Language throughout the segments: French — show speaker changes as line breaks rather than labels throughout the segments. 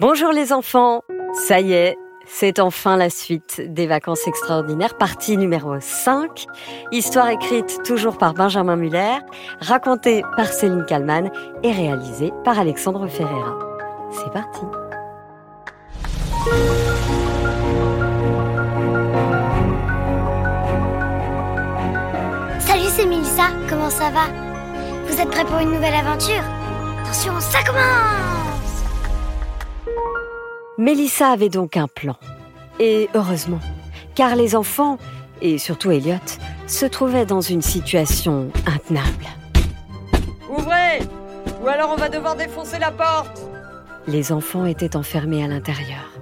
Bonjour les enfants, ça y est, c'est enfin la suite des vacances extraordinaires, partie numéro 5, histoire écrite toujours par Benjamin Muller, racontée par Céline Kallmann et réalisée par Alexandre Ferreira. C'est parti.
Salut, c'est Melissa, comment ça va? Vous êtes prêts pour une nouvelle aventure? Attention, ça commence
Mélissa avait donc un plan. Et heureusement, car les enfants, et surtout Elliot, se trouvaient dans une situation intenable.
Ouvrez Ou alors on va devoir défoncer la porte
Les enfants étaient enfermés à l'intérieur.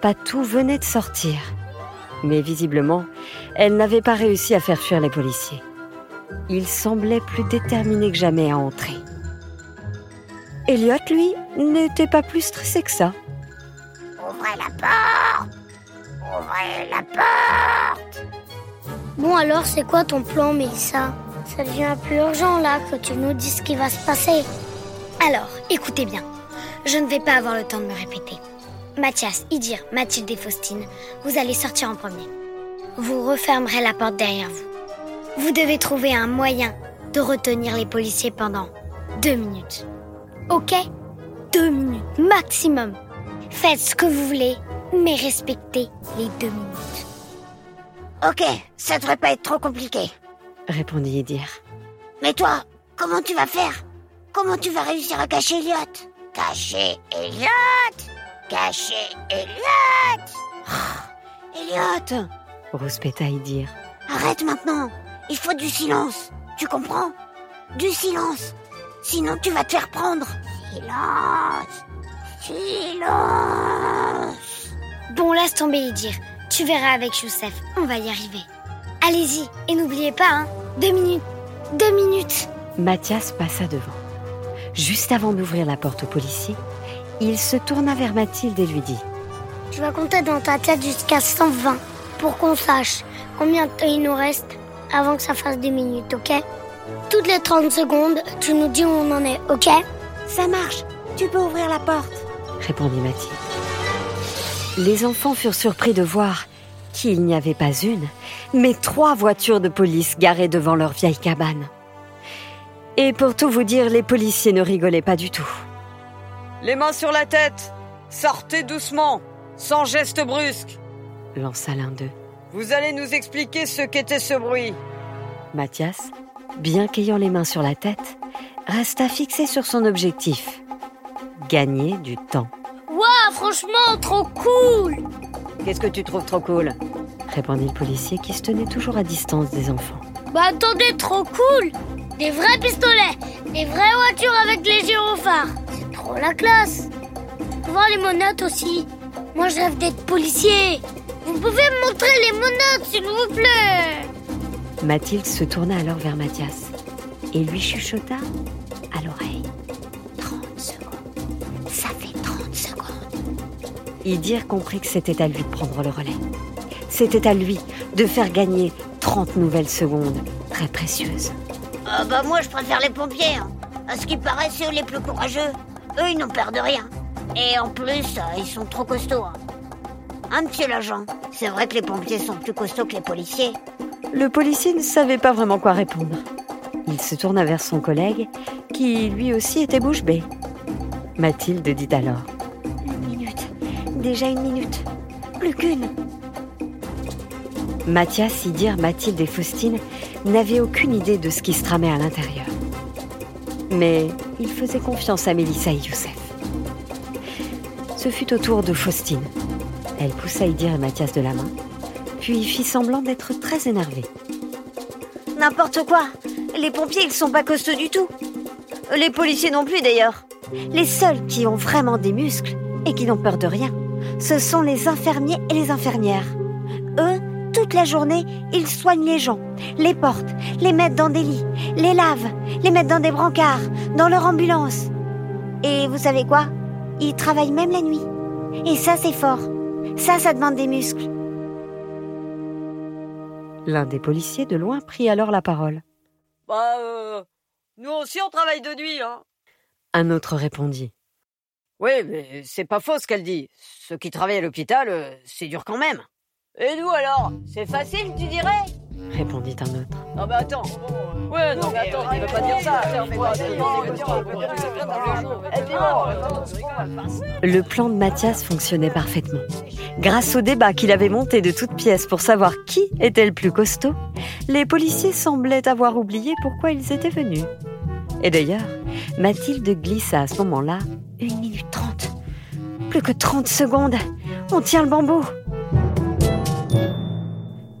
Patou venait de sortir. Mais visiblement, elle n'avait pas réussi à faire fuir les policiers. Il semblait plus déterminé que jamais à entrer. Elliot, lui, n'était pas plus stressé que ça.
Ouvrez la porte Ouvrez la porte Bon alors, c'est quoi ton plan, Mélissa? Ça devient plus urgent là que tu nous dises ce qui va se passer. Alors, écoutez bien. Je ne vais pas avoir le temps de me répéter. Mathias, Idir, Mathilde et Faustine, vous allez sortir en premier. Vous refermerez la porte derrière vous. Vous devez trouver un moyen de retenir les policiers pendant deux minutes. Ok? Deux minutes maximum. Faites ce que vous voulez, mais respectez les deux minutes.
Ok, ça devrait pas être trop compliqué.
répondit Idir.
Mais toi, comment tu vas faire? Comment tu vas réussir à cacher Elliot? Cacher Elliot Cacher Elliot oh, Elliot
rouspéta Idir.
Arrête maintenant Il faut du silence Tu comprends? Du silence Sinon tu vas te faire prendre Silence Silence
Bon, laisse tomber Idir. Tu verras avec Youssef, on va y arriver. Allez-y, et n'oubliez pas, hein, deux minutes. Deux minutes.
Mathias passa devant. Juste avant d'ouvrir la porte au policier, il se tourna vers Mathilde et lui dit
Je vais compter dans ta tête jusqu'à 120 pour qu'on sache combien de temps il nous reste avant que ça fasse deux minutes, ok? Toutes les 30 secondes, tu nous dis où on en est, ok?
Ça marche Tu peux ouvrir la porte
répondit Mathilde. Les enfants furent surpris de voir qu'il n'y avait pas une, mais trois voitures de police garées devant leur vieille cabane. Et pour tout vous dire, les policiers ne rigolaient pas du tout.
Les mains sur la tête Sortez doucement, sans geste brusque
lança l'un d'eux.
Vous allez nous expliquer ce qu'était ce bruit.
Mathias, bien qu'ayant les mains sur la tête, resta fixé sur son objectif. Gagner du temps.
Waouh, franchement, trop cool.
Qu'est-ce que tu trouves trop cool? Répondit le policier qui se tenait toujours à distance des enfants.
Bah attendez, trop cool. Des vrais pistolets Des vraies voitures avec les gyrophares C'est trop la classe. Voir les monottes aussi. Moi je rêve d'être policier. Vous pouvez me montrer les monottes s'il vous plaît?
Mathilde se tourna alors vers Mathias. Et lui chuchota Idir comprit que c'était à lui de prendre le relais. C'était à lui de faire gagner 30 nouvelles secondes, très précieuses.
Ah bah moi je préfère les pompiers. hein. À ce qui paraît, c'est eux les plus courageux. Eux, ils n'ont peur de rien. Et en plus, euh, ils sont trop costauds. Hein, Hein, monsieur l'agent C'est vrai que les pompiers sont plus costauds que les policiers.
Le policier ne savait pas vraiment quoi répondre. Il se tourna vers son collègue, qui lui aussi était bouche bée. Mathilde dit alors.
Déjà une minute. Plus qu'une.
Mathias, Idir, Mathilde et Faustine n'avaient aucune idée de ce qui se tramait à l'intérieur. Mais ils faisaient confiance à Mélissa et Youssef. Ce fut au tour de Faustine. Elle poussa Idir et Mathias de la main, puis fit semblant d'être très énervée.
N'importe quoi. Les pompiers, ils sont pas costauds du tout. Les policiers non plus d'ailleurs.
Les seuls qui ont vraiment des muscles et qui n'ont peur de rien, ce sont les infirmiers et les infirmières. Eux, toute la journée, ils soignent les gens, les portent, les mettent dans des lits, les lavent, les mettent dans des brancards, dans leur ambulance. Et vous savez quoi? Ils travaillent même la nuit. Et ça, c'est fort. Ça, ça demande des muscles. L'un des policiers de loin prit alors la parole.
Bah, euh, nous aussi on travaille de nuit, hein.
Un autre répondit.
Oui, mais c'est pas faux ce qu'elle dit. Ceux qui travaillent à l'hôpital, euh, c'est dur quand même. Et nous alors? C'est facile, tu dirais?
Répondit un autre.
Non mais attends. Ouais, non mais attends, tu veux pas dire ça.
Le plan de Mathias fonctionnait parfaitement. Grâce au débat qu'il avait monté de toutes pièces pour savoir qui était le plus costaud, les policiers semblaient avoir oublié pourquoi ils étaient venus. Et d'ailleurs, Mathilde glissa à ce moment-là une minute trente. Plus que trente secondes. On tient le bambou.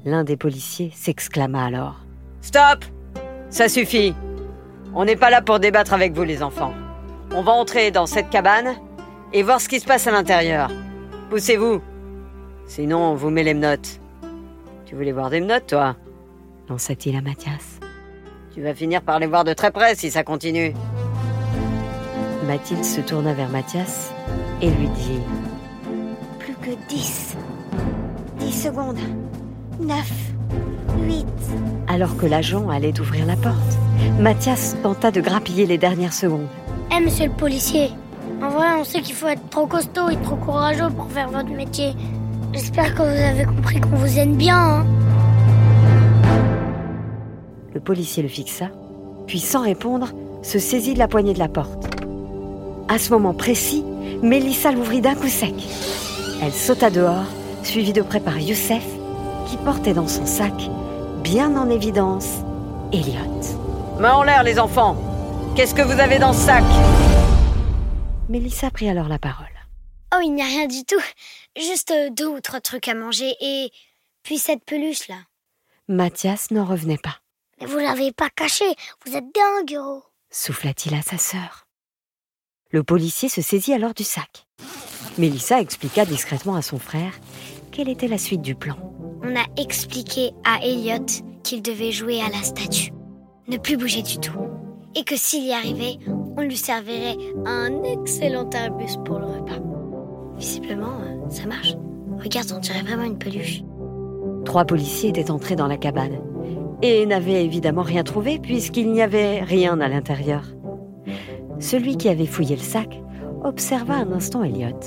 L'un des policiers s'exclama alors.
Stop Ça suffit. On n'est pas là pour débattre avec vous les enfants. On va entrer dans cette cabane et voir ce qui se passe à l'intérieur. Poussez-vous. Sinon, on vous met les menottes. Tu voulais voir des menottes, toi?
Lança-t-il à Mathias.
Tu vas finir par les voir de très près si ça continue.
Mathilde se tourna vers Mathias et lui dit
Plus que dix. Dix secondes. Neuf. Huit.
Alors que l'agent allait ouvrir la porte, Mathias tenta de grappiller les dernières secondes.
Eh, monsieur le policier, en vrai, on sait qu'il faut être trop costaud et trop courageux pour faire votre métier. J'espère que vous avez compris qu'on vous aime bien. Hein.
le policier le fixa, puis sans répondre, se saisit de la poignée de la porte. À ce moment précis, Mélissa l'ouvrit d'un coup sec. Elle sauta dehors, suivie de près par Youssef, qui portait dans son sac, bien en évidence, Elliot.
Main en l'air, les enfants Qu'est-ce que vous avez dans ce sac?
Mélissa prit alors la parole.
Oh, il n'y a rien du tout. Juste deux ou trois trucs à manger et puis cette peluche là.
Mathias n'en revenait pas.
Mais vous l'avez pas caché, vous êtes dingue, gros
souffla-t-il à sa sœur. Le policier se saisit alors du sac. Mélissa expliqua discrètement à son frère quelle était la suite du plan.
On a expliqué à Elliot qu'il devait jouer à la statue, ne plus bouger du tout, et que s'il y arrivait, on lui servirait un excellent arbus pour le repas. Visiblement, euh, ça marche. Regarde, on dirait vraiment une peluche.
Trois policiers étaient entrés dans la cabane et n'avaient évidemment rien trouvé puisqu'il n'y avait rien à l'intérieur. Celui qui avait fouillé le sac observa un instant Elliot.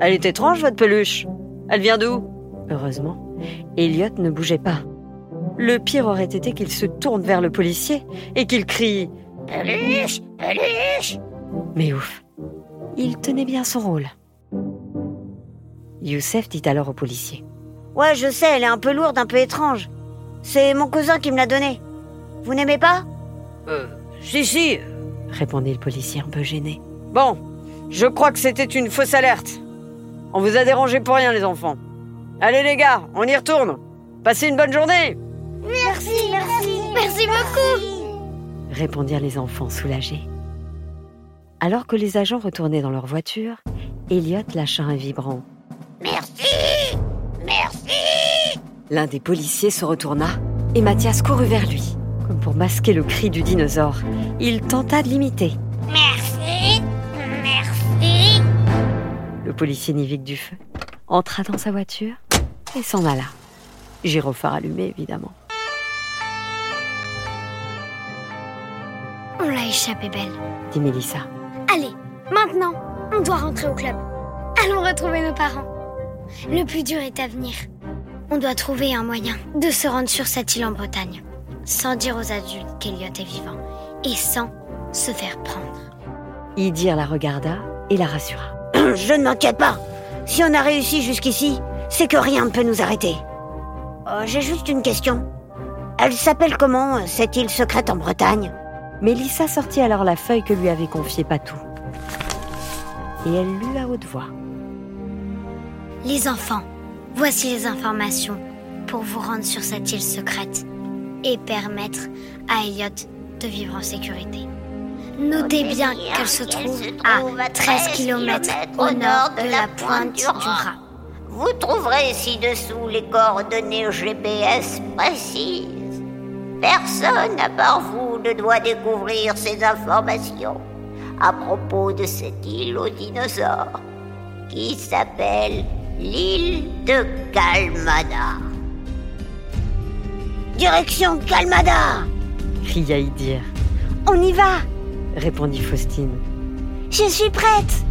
Elle est étrange, votre peluche. Elle vient d'où?
Heureusement, Elliot ne bougeait pas. Le pire aurait été qu'il se tourne vers le policier et qu'il crie
Peluche Peluche
Mais ouf, il tenait bien son rôle. Youssef dit alors au policier
Ouais, je sais, elle est un peu lourde, un peu étrange. C'est mon cousin qui me l'a donnée. Vous n'aimez pas?
Euh, si, si,
répondit le policier un peu gêné.
Bon, je crois que c'était une fausse alerte. On vous a dérangé pour rien, les enfants. Allez, les gars, on y retourne. Passez une bonne journée.
Merci, merci, merci beaucoup.
Répondirent les enfants soulagés. Alors que les agents retournaient dans leur voiture, Elliot lâcha un vibrant.
Merci Merci
L'un des policiers se retourna et Mathias courut vers lui. Comme pour masquer le cri du dinosaure, il tenta de l'imiter.
Merci Merci
Le policier Nivik du feu entra dans sa voiture et s'en alla. Gyrophare allumé, évidemment.
On l'a échappé belle,
dit Mélissa.
Allez, maintenant, on doit rentrer au club. Allons retrouver nos parents. Le plus dur est à venir. On doit trouver un moyen de se rendre sur cette île en Bretagne, sans dire aux adultes qu'Eliot est vivant, et sans se faire prendre.
Idir la regarda et la rassura.
Je ne m'inquiète pas. Si on a réussi jusqu'ici, c'est que rien ne peut nous arrêter. Oh, J'ai juste une question. Elle s'appelle comment, cette île secrète en Bretagne?
Mélissa sortit alors la feuille que lui avait confiée Patou. Et elle lut à haute voix.
Les enfants, voici les informations pour vous rendre sur cette île secrète et permettre à Elliot de vivre en sécurité. Notez bien qu'elle se trouve à 13 km au nord de la pointe du rat.
Vous trouverez ci-dessous les coordonnées GPS précises. Personne à part vous ne doit découvrir ces informations à propos de cette île aux dinosaures qui s'appelle l'île de Calmada. Direction Calmada
cria Idir.
On y va
répondit Faustine.
Je suis prête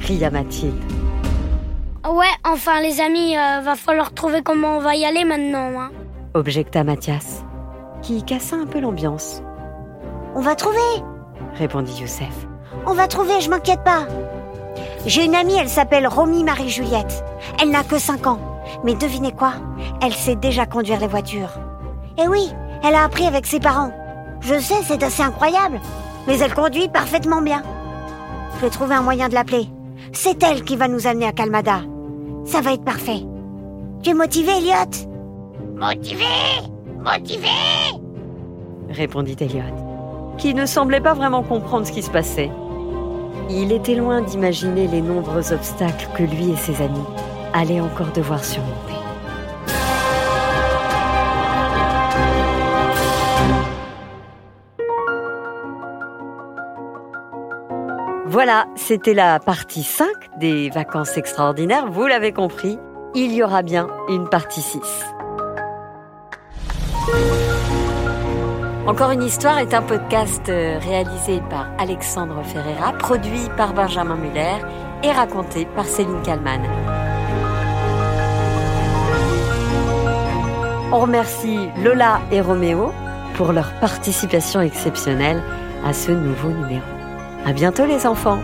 cria Mathilde.
Ouais, enfin les amis, euh, va falloir trouver comment on va y aller maintenant. Hein.
Objecta Mathias, qui cassa un peu l'ambiance.
On va trouver,
répondit Youssef.
On va trouver, je m'inquiète pas. J'ai une amie, elle s'appelle Romy Marie-Juliette. Elle n'a que 5 ans. Mais devinez quoi? Elle sait déjà conduire les voitures. Eh oui, elle a appris avec ses parents. Je sais, c'est assez incroyable. Mais elle conduit parfaitement bien. Je vais trouver un moyen de l'appeler. C'est elle qui va nous amener à Calmada. Ça va être parfait. Tu es motivé, Elliot?
Motivé Motivé
répondit Elliot, qui ne semblait pas vraiment comprendre ce qui se passait. Il était loin d'imaginer les nombreux obstacles que lui et ses amis allaient encore devoir surmonter. Voilà, c'était la partie 5 des vacances extraordinaires. Vous l'avez compris, il y aura bien une partie 6. Encore une histoire est un podcast euh, réalisé par Alexandre Ferreira, produit par Benjamin Muller et raconté par Céline Kallmann. On remercie Lola et Roméo pour leur participation exceptionnelle à ce nouveau numéro. À bientôt les enfants.